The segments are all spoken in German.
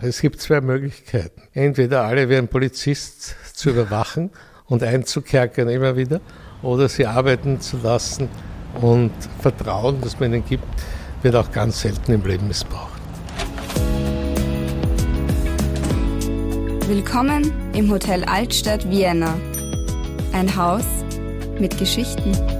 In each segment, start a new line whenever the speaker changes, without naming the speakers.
Es gibt zwei Möglichkeiten. Entweder alle wie ein Polizist zu überwachen und einzukerkern immer wieder, oder sie arbeiten zu lassen und Vertrauen, das man ihnen gibt, wird auch ganz selten im Leben missbraucht.
Willkommen im Hotel Altstadt Vienna. Ein Haus mit Geschichten.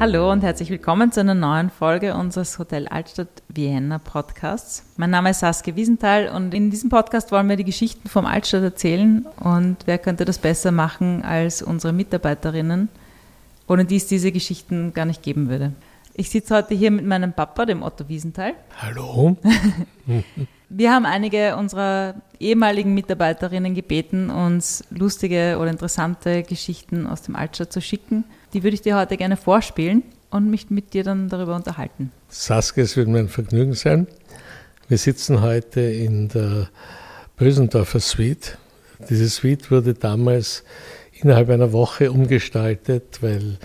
Hallo und herzlich willkommen zu einer neuen Folge unseres Hotel Altstadt Vienna Podcasts. Mein Name ist Saskia Wiesenthal und in diesem Podcast wollen wir die Geschichten vom Altstadt erzählen und wer könnte das besser machen als unsere Mitarbeiterinnen, ohne die es diese Geschichten gar nicht geben würde. Ich sitze heute hier mit meinem Papa, dem Otto Wiesenthal.
Hallo.
Wir haben einige unserer ehemaligen Mitarbeiterinnen gebeten, uns lustige oder interessante Geschichten aus dem Altstadt zu schicken. Die würde ich dir heute gerne vorspielen und mich mit dir dann darüber unterhalten.
Saskia, es wird mir ein Vergnügen sein. Wir sitzen heute in der Bösendorfer Suite. Diese Suite wurde damals innerhalb einer Woche umgestaltet, weil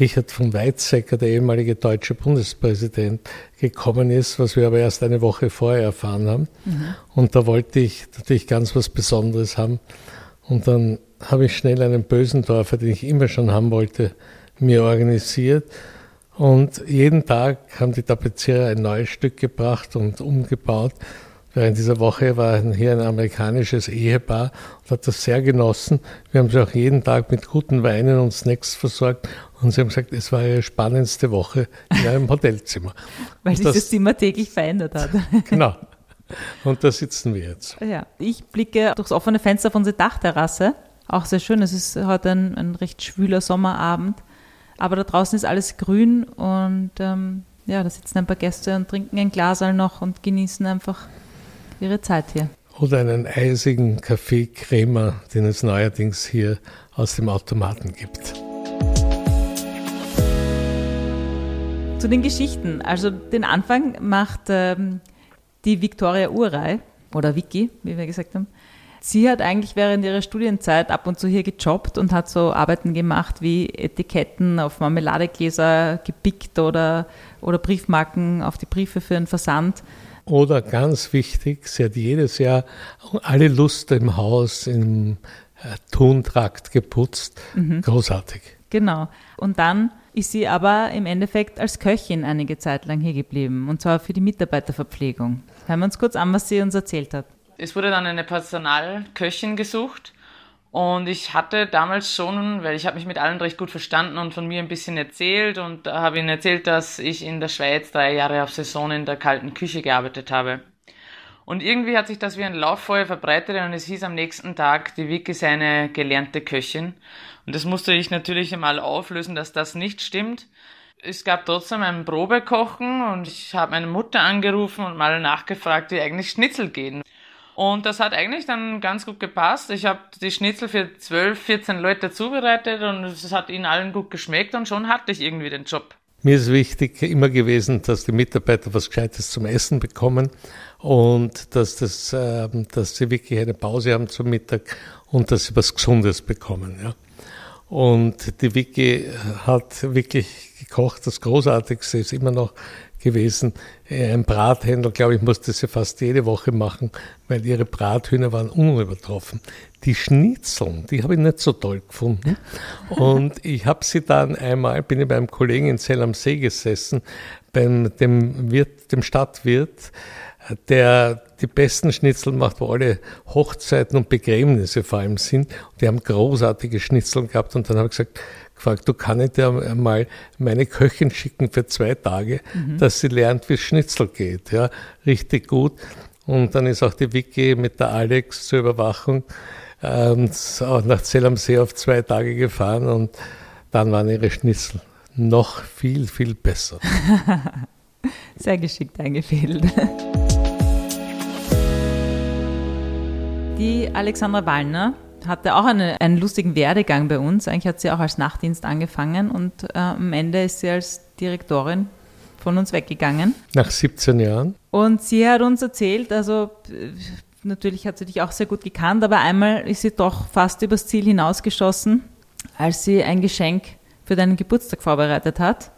Richard von Weizsäcker, der ehemalige deutsche Bundespräsident, gekommen ist, was wir aber erst eine Woche vorher erfahren haben. Mhm. Und da wollte ich natürlich ganz was Besonderes haben. Und dann habe ich schnell einen Bösendorfer, den ich immer schon haben wollte, mir organisiert. Und jeden Tag haben die Tapezierer ein neues Stück gebracht und umgebaut. Während dieser Woche war hier ein amerikanisches Ehepaar und hat das sehr genossen. Wir haben sie auch jeden Tag mit guten Weinen und Snacks versorgt und sie haben gesagt, es war ihre spannendste Woche in einem Hotelzimmer.
Weil sich das, das Zimmer täglich verändert hat.
genau. Und da sitzen wir jetzt.
Ja, ich blicke durchs offene Fenster auf unsere Dachterrasse. Auch sehr schön. Es ist heute ein, ein recht schwüler Sommerabend. Aber da draußen ist alles grün und ähm, ja, da sitzen ein paar Gäste und trinken ein Glas noch und genießen einfach ihre Zeit hier.
Oder einen eisigen Kaffee Crema, den es neuerdings hier aus dem Automaten gibt.
Zu den Geschichten. Also den Anfang macht ähm, die Viktoria Urei oder Vicky, wie wir gesagt haben. Sie hat eigentlich während ihrer Studienzeit ab und zu hier gejobbt und hat so Arbeiten gemacht wie Etiketten auf Marmeladegläser gepickt oder, oder Briefmarken auf die Briefe für einen Versand.
Oder ganz wichtig, sie hat jedes Jahr alle Luster im Haus im äh, Tontrakt geputzt. Mhm. Großartig.
Genau. Und dann ist sie aber im Endeffekt als Köchin einige Zeit lang hier geblieben. Und zwar für die Mitarbeiterverpflegung. Hören wir uns kurz an, was sie uns erzählt hat.
Es wurde dann eine Personalköchin gesucht und ich hatte damals schon, weil ich habe mich mit allen recht gut verstanden und von mir ein bisschen erzählt und habe ihnen erzählt, dass ich in der Schweiz drei Jahre auf Saison in der kalten Küche gearbeitet habe. Und irgendwie hat sich das wie ein Lauffeuer verbreitet und es hieß am nächsten Tag, die Vicky sei eine gelernte Köchin. Und das musste ich natürlich einmal auflösen, dass das nicht stimmt. Es gab trotzdem ein Probekochen und ich habe meine Mutter angerufen und mal nachgefragt, wie eigentlich Schnitzel gehen. Und das hat eigentlich dann ganz gut gepasst. Ich habe die Schnitzel für 12, 14 Leute zubereitet und es hat ihnen allen gut geschmeckt und schon hatte ich irgendwie den Job.
Mir ist wichtig immer gewesen, dass die Mitarbeiter was Gescheites zum Essen bekommen und dass, das, äh, dass sie wirklich eine Pause haben zum Mittag und dass sie was Gesundes bekommen. Ja. Und die Vicky hat wirklich gekocht. Das Großartigste ist immer noch gewesen. Äh, ein Brathändler, glaube ich, musste sie fast jede Woche machen, weil ihre Brathühner waren unübertroffen. Die Schnitzeln, die habe ich nicht so toll gefunden. Und ich habe sie dann einmal, bin ich beim Kollegen in Zell am See gesessen, beim dem, Wirt, dem Stadtwirt, der die besten Schnitzel macht, wo alle Hochzeiten und Begräbnisse vor allem sind. Und die haben großartige Schnitzel gehabt. Und dann habe ich gesagt, gefragt, du kannst ja mal meine Köchin schicken für zwei Tage, mhm. dass sie lernt, wie Schnitzel geht. Ja, richtig gut. Und dann ist auch die Vicky mit der Alex zur Überwachung ähm, auch nach Zell am See auf zwei Tage gefahren und dann waren ihre Schnitzel noch viel, viel besser.
Sehr geschickt eingefädelt. Die Alexandra Wallner hatte auch eine, einen lustigen Werdegang bei uns. Eigentlich hat sie auch als Nachtdienst angefangen und äh, am Ende ist sie als Direktorin von uns weggegangen.
Nach 17 Jahren.
Und sie hat uns erzählt, also natürlich hat sie dich auch sehr gut gekannt, aber einmal ist sie doch fast übers Ziel hinausgeschossen, als sie ein Geschenk für deinen Geburtstag vorbereitet hat.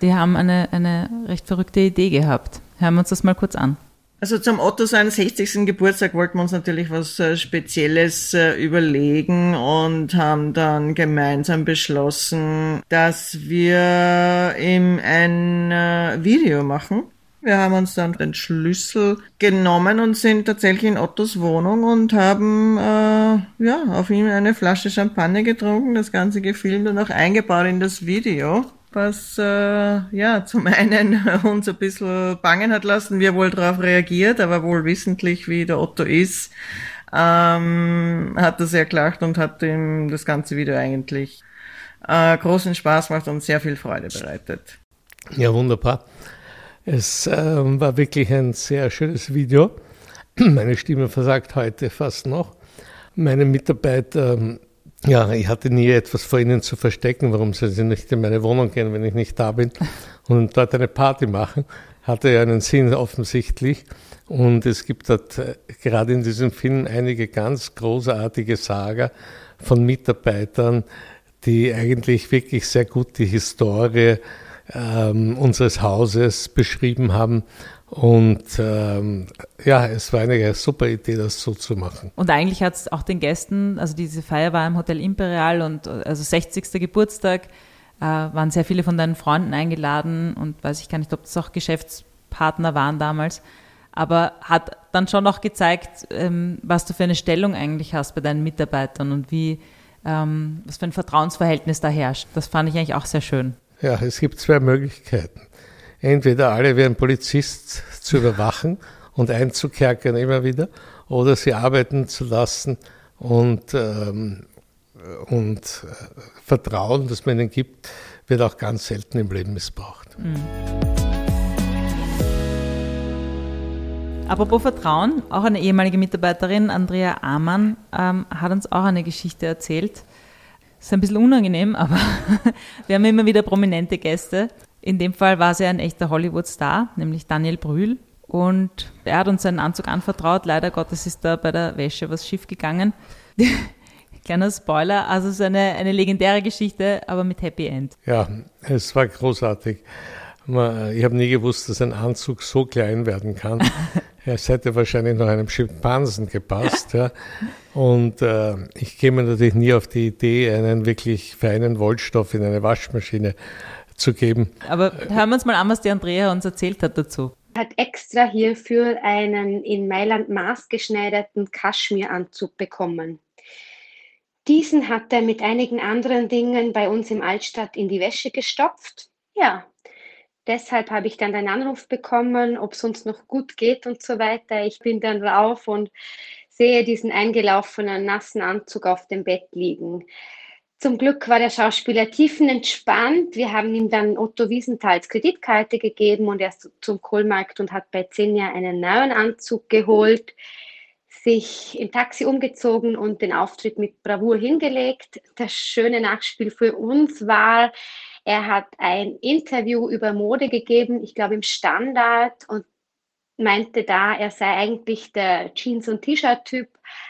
Die haben eine, eine recht verrückte Idee gehabt. Hören wir uns das mal kurz an.
Also zum Otto seinen 60. Geburtstag wollten wir uns natürlich was äh, Spezielles äh, überlegen und haben dann gemeinsam beschlossen, dass wir ihm ein äh, Video machen. Wir haben uns dann den Schlüssel genommen und sind tatsächlich in Ottos Wohnung und haben äh, ja auf ihm eine Flasche Champagner getrunken, das Ganze gefilmt und auch eingebaut in das Video was äh, ja zum einen uns ein bisschen bangen hat lassen, wir wohl darauf reagiert, aber wohl wissentlich, wie der Otto ist, ähm, hat sehr gelacht und hat ihm das ganze Video eigentlich äh, großen Spaß gemacht und sehr viel Freude bereitet.
Ja, wunderbar. Es äh, war wirklich ein sehr schönes Video. Meine Stimme versagt heute fast noch. Meine Mitarbeiter ja, ich hatte nie etwas vor Ihnen zu verstecken. Warum sollen Sie nicht in meine Wohnung gehen, wenn ich nicht da bin und dort eine Party machen? Hatte ja einen Sinn offensichtlich. Und es gibt dort äh, gerade in diesem Film einige ganz großartige Saga von Mitarbeitern, die eigentlich wirklich sehr gut die Historie ähm, unseres Hauses beschrieben haben und ähm, ja, es war eine super Idee, das so zu machen.
Und eigentlich hat es auch den Gästen, also diese Feier war im Hotel Imperial und also 60. Geburtstag, äh, waren sehr viele von deinen Freunden eingeladen und weiß ich gar nicht, ob das auch Geschäftspartner waren damals. Aber hat dann schon auch gezeigt, ähm, was du für eine Stellung eigentlich hast bei deinen Mitarbeitern und wie, ähm, was für ein Vertrauensverhältnis da herrscht. Das fand ich eigentlich auch sehr schön.
Ja, es gibt zwei Möglichkeiten entweder alle wie ein Polizist zu überwachen und einzukerkern immer wieder, oder sie arbeiten zu lassen und, ähm, und äh, Vertrauen, das man ihnen gibt, wird auch ganz selten im Leben missbraucht. Mhm.
Apropos Vertrauen, auch eine ehemalige Mitarbeiterin, Andrea Amann, ähm, hat uns auch eine Geschichte erzählt. Ist ein bisschen unangenehm, aber wir haben immer wieder prominente Gäste. In dem Fall war sie ein echter Hollywood-Star, nämlich Daniel Brühl. Und er hat uns seinen Anzug anvertraut. Leider Gottes ist da bei der Wäsche was schief gegangen. Kleiner Spoiler, also es ist eine, eine legendäre Geschichte, aber mit Happy End.
Ja, es war großartig. Ich habe nie gewusst, dass ein Anzug so klein werden kann. Es hätte wahrscheinlich noch einem Schimpansen gepasst. Ja. Und äh, ich käme natürlich nie auf die Idee, einen wirklich feinen Wollstoff in eine Waschmaschine zu geben.
Aber hören wir uns mal an, was die Andrea uns erzählt hat dazu.
Hat extra hierfür einen in Mailand maßgeschneiderten Kaschmiranzug bekommen. Diesen hat er mit einigen anderen Dingen bei uns im Altstadt in die Wäsche gestopft. Ja, deshalb habe ich dann einen Anruf bekommen, ob es uns noch gut geht und so weiter. Ich bin dann rauf und sehe diesen eingelaufenen nassen Anzug auf dem Bett liegen. Zum Glück war der Schauspieler tiefenentspannt. Wir haben ihm dann Otto Wiesenthals Kreditkarte gegeben und er ist zum Kohlmarkt und hat bei Zinja einen neuen Anzug geholt, sich im Taxi umgezogen und den Auftritt mit Bravour hingelegt. Das schöne Nachspiel für uns war, er hat ein Interview über Mode gegeben, ich glaube im Standard und meinte da, er sei eigentlich der Jeans- und T-Shirt-Typ,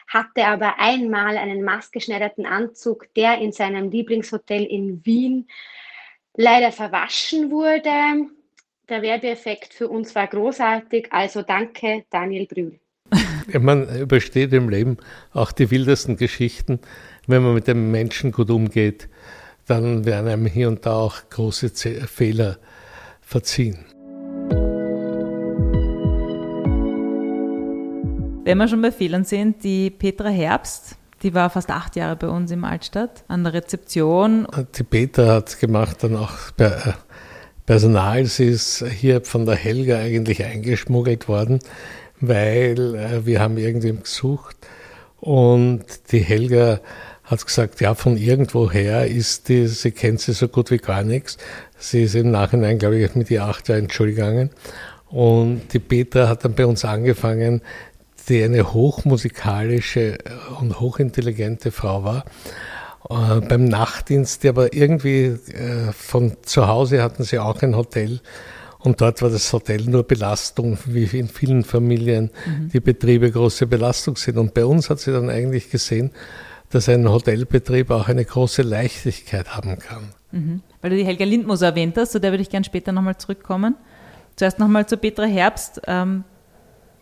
hatte aber einmal einen maßgeschneiderten Anzug, der in seinem Lieblingshotel in Wien leider verwaschen wurde. Der Werbeeffekt für uns war großartig, also danke Daniel Brühl.
Man übersteht im Leben auch die wildesten Geschichten. Wenn man mit dem Menschen gut umgeht, dann werden einem hier und da auch große Fehler verziehen.
Wenn wir schon bei Fehlern sind, die Petra Herbst, die war fast acht Jahre bei uns im Altstadt an der Rezeption.
Die Petra hat gemacht dann auch äh, Personal. Sie ist hier von der Helga eigentlich eingeschmuggelt worden, weil äh, wir haben irgendwem gesucht und die Helga hat gesagt, ja, von irgendwoher ist die, sie kennt sie so gut wie gar nichts. Sie ist im Nachhinein, glaube ich, mit ihr acht Jahren entschuldigen. Und die Petra hat dann bei uns angefangen, die eine hochmusikalische und hochintelligente Frau war. Äh, beim Nachtdienst, die aber irgendwie äh, von zu Hause hatten sie auch ein Hotel und dort war das Hotel nur Belastung, wie in vielen Familien mhm. die Betriebe große Belastung sind. Und bei uns hat sie dann eigentlich gesehen, dass ein Hotelbetrieb auch eine große Leichtigkeit haben kann.
Mhm. Weil du die Helga Lindmoser erwähnt hast, zu der würde ich gerne später nochmal zurückkommen. Zuerst nochmal zu Petra Herbst, ähm,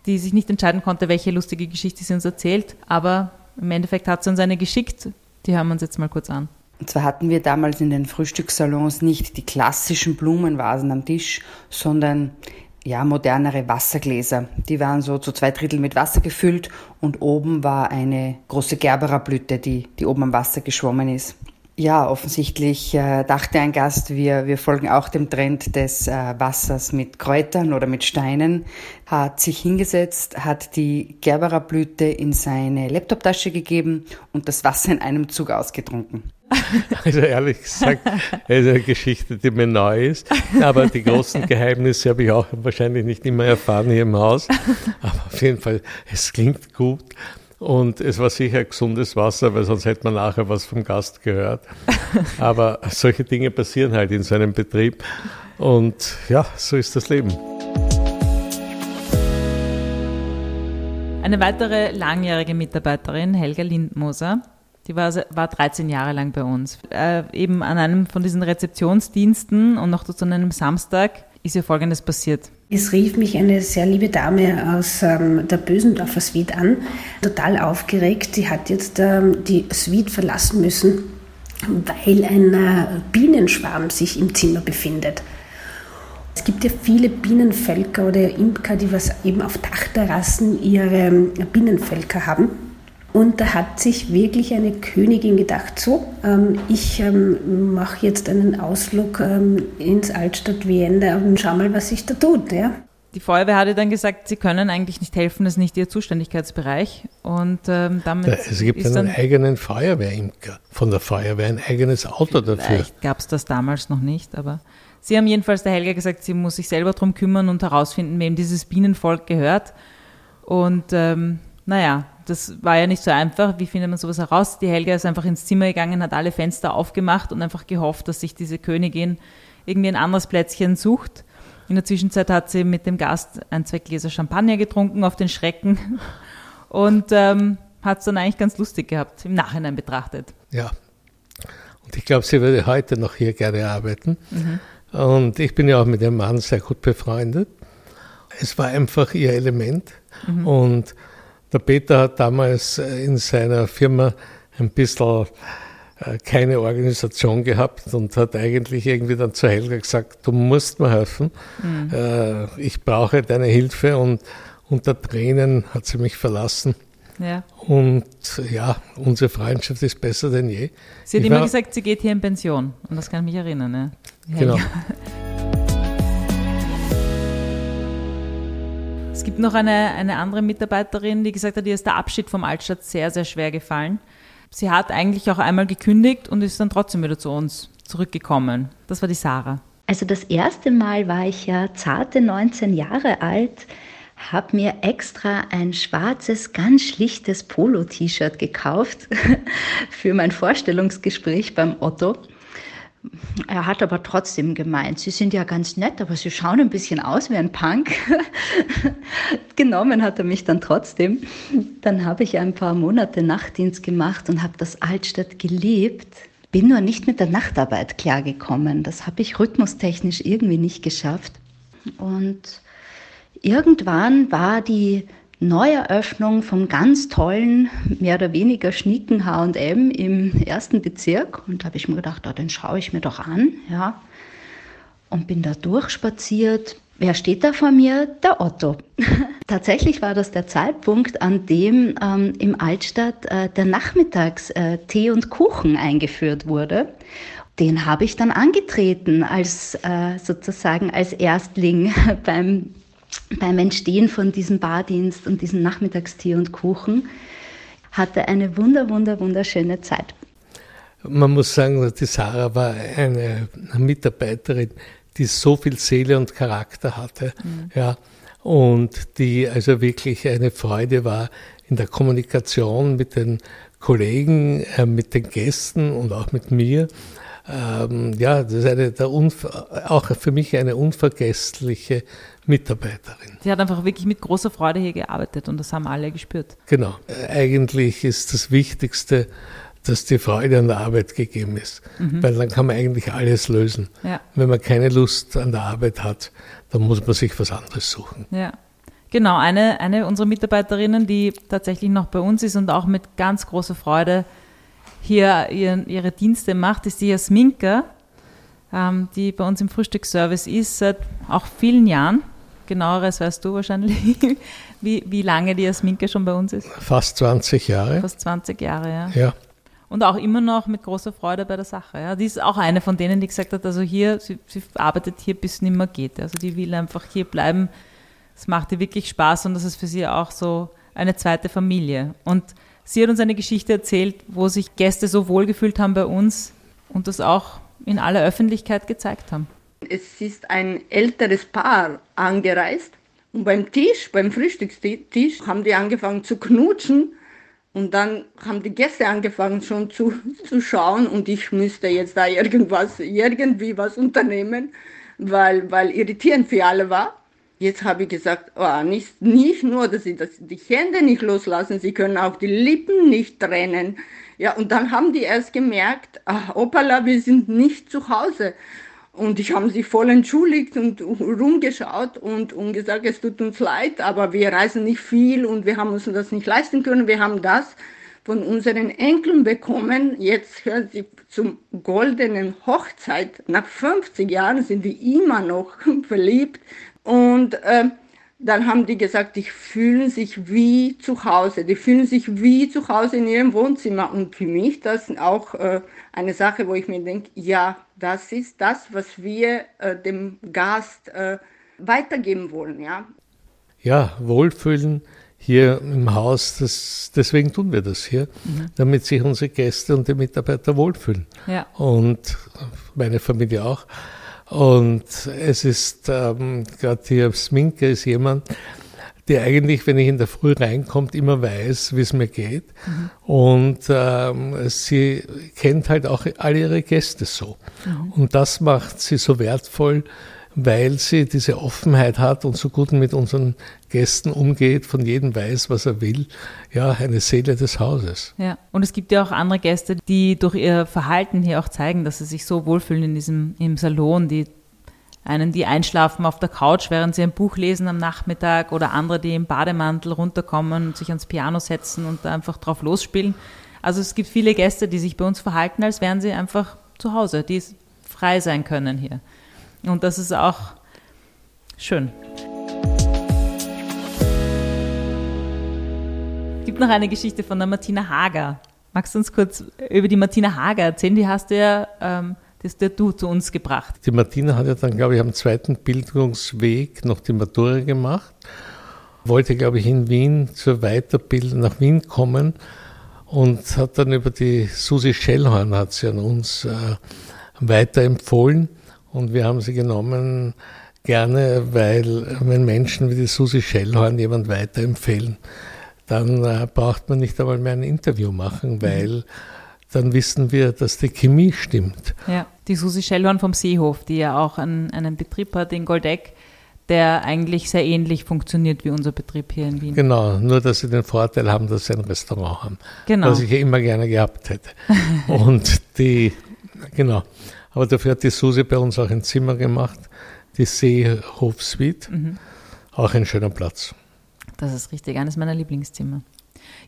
die sich nicht entscheiden konnte, welche lustige Geschichte sie uns erzählt, aber im Endeffekt hat sie uns eine geschickt. Die hören wir uns jetzt mal kurz an.
Und zwar hatten wir damals in den Frühstückssalons nicht die klassischen Blumenvasen am Tisch, sondern ja, modernere Wassergläser. Die waren so zu zwei Drittel mit Wasser gefüllt und oben war eine große Gerberablüte, die, die oben am Wasser geschwommen ist. Ja, offensichtlich äh, dachte ein Gast, wir, wir folgen auch dem Trend des äh, Wassers mit Kräutern oder mit Steinen, hat sich hingesetzt, hat die Gerberablüte in seine Laptoptasche gegeben und das Wasser in einem Zug ausgetrunken.
Also ehrlich gesagt, ist eine Geschichte, die mir neu ist. Aber die großen Geheimnisse habe ich auch wahrscheinlich nicht immer erfahren hier im Haus. Aber auf jeden Fall, es klingt gut. Und es war sicher gesundes Wasser, weil sonst hätte man nachher was vom Gast gehört. Aber solche Dinge passieren halt in so einem Betrieb. Und ja, so ist das Leben.
Eine weitere langjährige Mitarbeiterin, Helga Lindmoser, die war, war 13 Jahre lang bei uns. Äh, eben an einem von diesen Rezeptionsdiensten und noch zu einem Samstag ist ihr Folgendes passiert.
Es rief mich eine sehr liebe Dame aus ähm, der Bösendorfer Suite an, total aufgeregt. Sie hat jetzt ähm, die Suite verlassen müssen, weil ein äh, Bienenschwarm sich im Zimmer befindet. Es gibt ja viele Bienenvölker oder Imker, die was eben auf Dachterrassen ihre ähm, Bienenvölker haben. Und da hat sich wirklich eine Königin gedacht, so, ähm, ich ähm, mache jetzt einen Ausflug ähm, ins Altstadt Vienna und schau mal, was sich da tut. Ja.
Die Feuerwehr hatte dann gesagt, sie können eigentlich nicht helfen, das ist nicht ihr Zuständigkeitsbereich. Und ähm, damit
es gibt einen eigenen Feuerwehrimker von der Feuerwehr, ein eigenes Auto dafür.
Vielleicht gab es das damals noch nicht, aber sie haben jedenfalls der Helga gesagt, sie muss sich selber darum kümmern und herausfinden, wem dieses Bienenvolk gehört. Und ähm, naja, das war ja nicht so einfach. Wie findet man sowas heraus? Die Helga ist einfach ins Zimmer gegangen, hat alle Fenster aufgemacht und einfach gehofft, dass sich diese Königin irgendwie ein anderes Plätzchen sucht. In der Zwischenzeit hat sie mit dem Gast ein, zwei Gläser Champagner getrunken auf den Schrecken und ähm, hat es dann eigentlich ganz lustig gehabt, im Nachhinein betrachtet.
Ja. Und ich glaube, sie würde heute noch hier gerne arbeiten. Mhm. Und ich bin ja auch mit dem Mann sehr gut befreundet. Es war einfach ihr Element. Mhm. Und der Peter hat damals äh, in seiner Firma ein bisschen äh, keine Organisation gehabt und hat eigentlich irgendwie dann zu Helga gesagt, du musst mir helfen, mhm. Äh, ich brauche deine Hilfe und unter Tränen hat sie mich verlassen. Ja. Und ja, unsere Freundschaft ist besser denn je.
Sie hat ich immer gesagt, sie geht hier in Pension. Und das kann ich mich erinnern. Ne?
Genau.
Es gibt noch eine, eine andere Mitarbeiterin, die gesagt hat, ihr ist der Abschied vom Altstadt sehr, sehr schwer gefallen. Sie hat eigentlich auch einmal gekündigt und ist dann trotzdem wieder zu uns zurückgekommen. Das war die Sarah.
Also das erste Mal war ich ja zarte 19 Jahre alt, habe mir extra ein schwarzes, ganz schlichtes Polo-T-Shirt gekauft für mein Vorstellungsgespräch beim Otto er hat aber trotzdem gemeint, Sie sind ja ganz nett, aber Sie schauen ein bisschen aus wie ein Punk. Genommen hat er mich dann trotzdem. Dann habe ich ein paar Monate Nachtdienst gemacht und habe das Altstadt geliebt. Bin nur nicht mit der Nachtarbeit klargekommen. Das habe ich rhythmustechnisch irgendwie nicht geschafft. Und irgendwann war die Neueröffnung vom ganz tollen, mehr oder weniger schnieken H&M im ersten Bezirk. Und da habe ich mir gedacht, oh, den schaue ich mir doch an. Ja. Und bin da durchspaziert. Wer steht da vor mir? Der Otto. Tatsächlich war das der Zeitpunkt, an dem ähm, im Altstadt äh, der Nachmittags äh, Tee und Kuchen eingeführt wurde. Den habe ich dann angetreten als äh, sozusagen als Erstling beim beim Entstehen von diesem Bardienst und diesem Nachmittagstee und Kuchen hatte eine wunder, wunder, wunderschöne Zeit.
Man muss sagen, die Sarah war eine Mitarbeiterin, die so viel Seele und Charakter hatte, mhm. ja, und die also wirklich eine Freude war in der Kommunikation mit den Kollegen, äh, mit den Gästen und auch mit mir. Ähm, ja, das ist eine der auch für mich eine unvergessliche Mitarbeiterin.
Sie hat einfach wirklich mit großer Freude hier gearbeitet und das haben alle gespürt.
Genau. Eigentlich ist das Wichtigste, dass die Freude an der Arbeit gegeben ist. Mhm. Weil dann kann man eigentlich alles lösen. Ja. Wenn man keine Lust an der Arbeit hat, dann muss man sich was anderes suchen.
Ja. Genau, eine, eine unserer Mitarbeiterinnen, die tatsächlich noch bei uns ist und auch mit ganz großer Freude hier ihren, ihre Dienste macht, ist die Jasminka, ähm, die bei uns im Frühstücksservice ist seit auch vielen Jahren. Genaueres weißt du wahrscheinlich, wie, wie lange die Jasminka schon bei uns ist.
Fast 20 Jahre.
Fast 20 Jahre, ja.
Ja.
Und auch immer noch mit großer Freude bei der Sache. Ja. Die ist auch eine von denen, die gesagt hat, also hier, sie, sie arbeitet hier, bis es nicht mehr geht. Also die will einfach hier bleiben. Es macht ihr wirklich Spaß und das ist für sie auch so eine zweite Familie. Und sie hat uns eine Geschichte erzählt, wo sich Gäste so wohlgefühlt haben bei uns und das auch in aller Öffentlichkeit gezeigt haben.
Es ist ein älteres Paar angereist und beim Tisch, beim Frühstückstisch, haben die angefangen zu knutschen und dann haben die Gäste angefangen schon zu, zu schauen und ich müsste jetzt da irgendwas, irgendwie was unternehmen, weil, weil irritierend für alle war. Jetzt habe ich gesagt, oh, nicht, nicht nur, dass sie das, die Hände nicht loslassen, sie können auch die Lippen nicht trennen. Ja, und dann haben die erst gemerkt, ach, opala, wir sind nicht zu Hause. Und ich habe sie voll entschuldigt und rumgeschaut und, und gesagt, es tut uns leid, aber wir reisen nicht viel und wir haben uns das nicht leisten können. Wir haben das von unseren Enkeln bekommen. Jetzt hören sie zum goldenen Hochzeit. Nach 50 Jahren sind die immer noch verliebt. Und äh, dann haben die gesagt, die fühlen sich wie zu Hause. Die fühlen sich wie zu Hause in ihrem Wohnzimmer. Und für mich das auch äh, eine Sache, wo ich mir denke, ja, das ist das, was wir äh, dem Gast äh, weitergeben wollen. Ja,
ja Wohlfühlen hier im Haus, das, deswegen tun wir das hier, mhm. damit sich unsere Gäste und die Mitarbeiter wohlfühlen. Ja. Und meine Familie auch. Und es ist ähm, gerade hier Sminke ist jemand, der eigentlich, wenn ich in der Früh reinkommt, immer weiß, wie es mir geht. Mhm. Und ähm, sie kennt halt auch alle ihre Gäste so. Mhm. Und das macht sie so wertvoll, weil sie diese Offenheit hat und so gut mit unseren Gästen umgeht, von jedem weiß, was er will. Ja, eine Seele des Hauses.
Ja, und es gibt ja auch andere Gäste, die durch ihr Verhalten hier auch zeigen, dass sie sich so wohlfühlen in diesem im Salon, die einen, die einschlafen auf der Couch, während sie ein Buch lesen am Nachmittag oder andere, die im Bademantel runterkommen und sich ans Piano setzen und einfach drauf losspielen. Also es gibt viele Gäste, die sich bei uns verhalten, als wären sie einfach zu Hause, die frei sein können hier. Und das ist auch schön. Es gibt noch eine Geschichte von der Martina Hager. Magst du uns kurz über die Martina Hager erzählen? Die hast du ja, ähm, das der du zu uns gebracht.
Die Martina hat ja dann, glaube ich, am zweiten Bildungsweg noch die Matura gemacht. Wollte, glaube ich, in Wien zur Weiterbildung nach Wien kommen und hat dann über die Susi Schellhorn hat sie an uns äh, weiterempfohlen. Und wir haben sie genommen gerne, weil wenn Menschen wie die Susi Schellhorn jemand weiterempfehlen, dann äh, braucht man nicht einmal mehr ein Interview machen, mhm. weil dann wissen wir, dass die Chemie stimmt.
Ja, die Susi Schellhorn vom Seehof, die ja auch einen, einen Betrieb hat in Goldeck, der eigentlich sehr ähnlich funktioniert wie unser Betrieb hier in Wien.
Genau, nur dass sie den Vorteil haben, dass sie ein Restaurant haben, genau. was ich ja immer gerne gehabt hätte. Und die, genau, aber dafür hat die Susi bei uns auch ein Zimmer gemacht, die Seehofsuite. Mhm. Auch ein schöner Platz.
Das ist richtig, eines meiner Lieblingszimmer.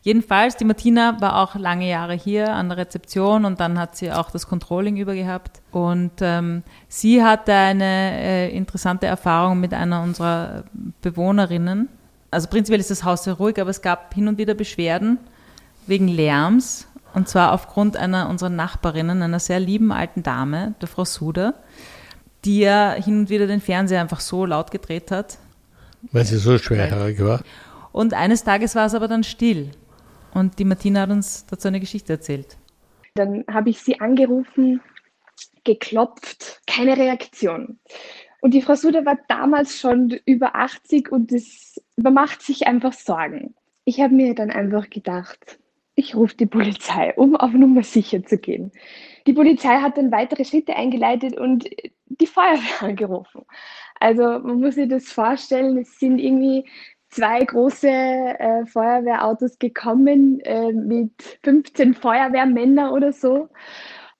Jedenfalls, die Martina war auch lange Jahre hier an der Rezeption und dann hat sie auch das Controlling übergehabt. Und ähm, sie hatte eine äh, interessante Erfahrung mit einer unserer Bewohnerinnen. Also prinzipiell ist das Haus sehr ruhig, aber es gab hin und wieder Beschwerden wegen Lärms und zwar aufgrund einer unserer Nachbarinnen, einer sehr lieben alten Dame, der Frau Suder, die ja hin und wieder den Fernseher einfach so laut gedreht hat.
Weil sie so schwerhörig war.
Und eines Tages war es aber dann still. Und die Martina hat uns dazu eine Geschichte erzählt.
Dann habe ich sie angerufen, geklopft, keine Reaktion. Und die Frau Suder war damals schon über 80 und es macht sich einfach Sorgen. Ich habe mir dann einfach gedacht, ich rufe die Polizei, um auf Nummer sicher zu gehen. Die Polizei hat dann weitere Schritte eingeleitet und die Feuerwehr angerufen. Also man muss sich das vorstellen, es sind irgendwie zwei große äh, Feuerwehrautos gekommen äh, mit 15 Feuerwehrmännern oder so.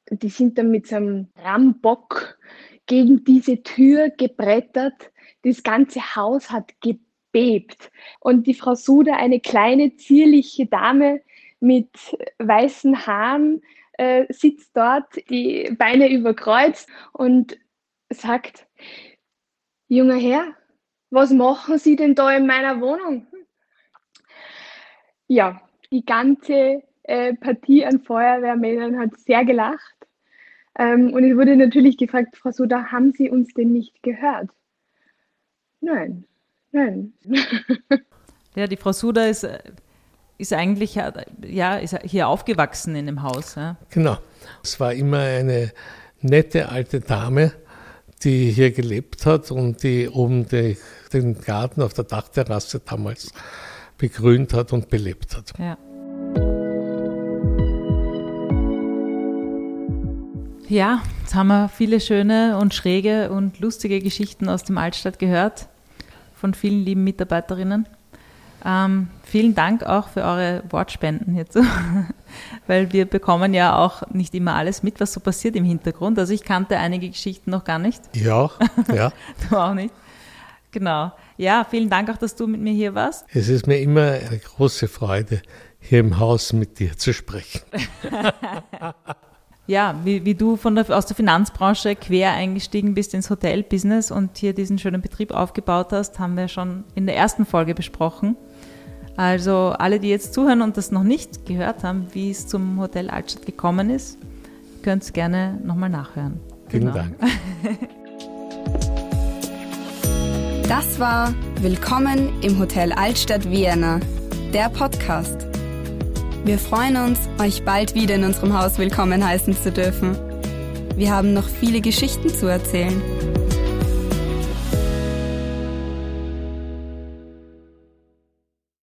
Die sind dann mit so einem Rambock gegen diese Tür gebrettert. Das ganze Haus hat gebebt. Und die Frau Suda, eine kleine, zierliche Dame mit weißen Haaren, äh, sitzt dort, die Beine überkreuzt und sagt, junger Herr, was machen Sie denn da in meiner Wohnung? Ja, die ganze äh, Partie an Feuerwehrmännern hat sehr gelacht. Ähm, und es wurde natürlich gefragt, Frau Soda, haben Sie uns denn nicht gehört? Nein, nein.
ja, die Frau Suda ist, äh, ist eigentlich ja, ist hier aufgewachsen in dem Haus. Ja.
Genau. Es war immer eine nette alte Dame, die hier gelebt hat und die oben die, den Garten auf der Dachterrasse damals begrünt hat und belebt hat.
Ja. Ja, jetzt haben wir viele schöne und schräge und lustige Geschichten aus dem Altstadt gehört von vielen lieben Mitarbeiterinnen. Ähm, vielen Dank auch für eure Wortspenden hierzu, weil wir bekommen ja auch nicht immer alles mit, was so passiert im Hintergrund. Also ich kannte einige Geschichten noch gar nicht.
Ja, ja.
du auch nicht. Genau. Ja, vielen Dank auch, dass du mit mir hier warst.
Es ist mir immer eine große Freude, hier im Haus mit dir zu sprechen.
ja, wie, wie du von der, aus der Finanzbranche quer eingestiegen bist ins Hotelbusiness und hier diesen schönen Betrieb aufgebaut hast, haben wir schon in der ersten Folge besprochen. Also alle, die jetzt zuhören und das noch nicht gehört haben, wie es zum Hotel Altstadt gekommen ist, könnt es gerne nochmal nachhören.
Vielen genau. Dank.
Das war Willkommen im Hotel Altstadt Vienna, der Podcast. Wir freuen uns, euch bald wieder in unserem Haus willkommen heißen zu dürfen. Wir haben noch viele Geschichten zu erzählen.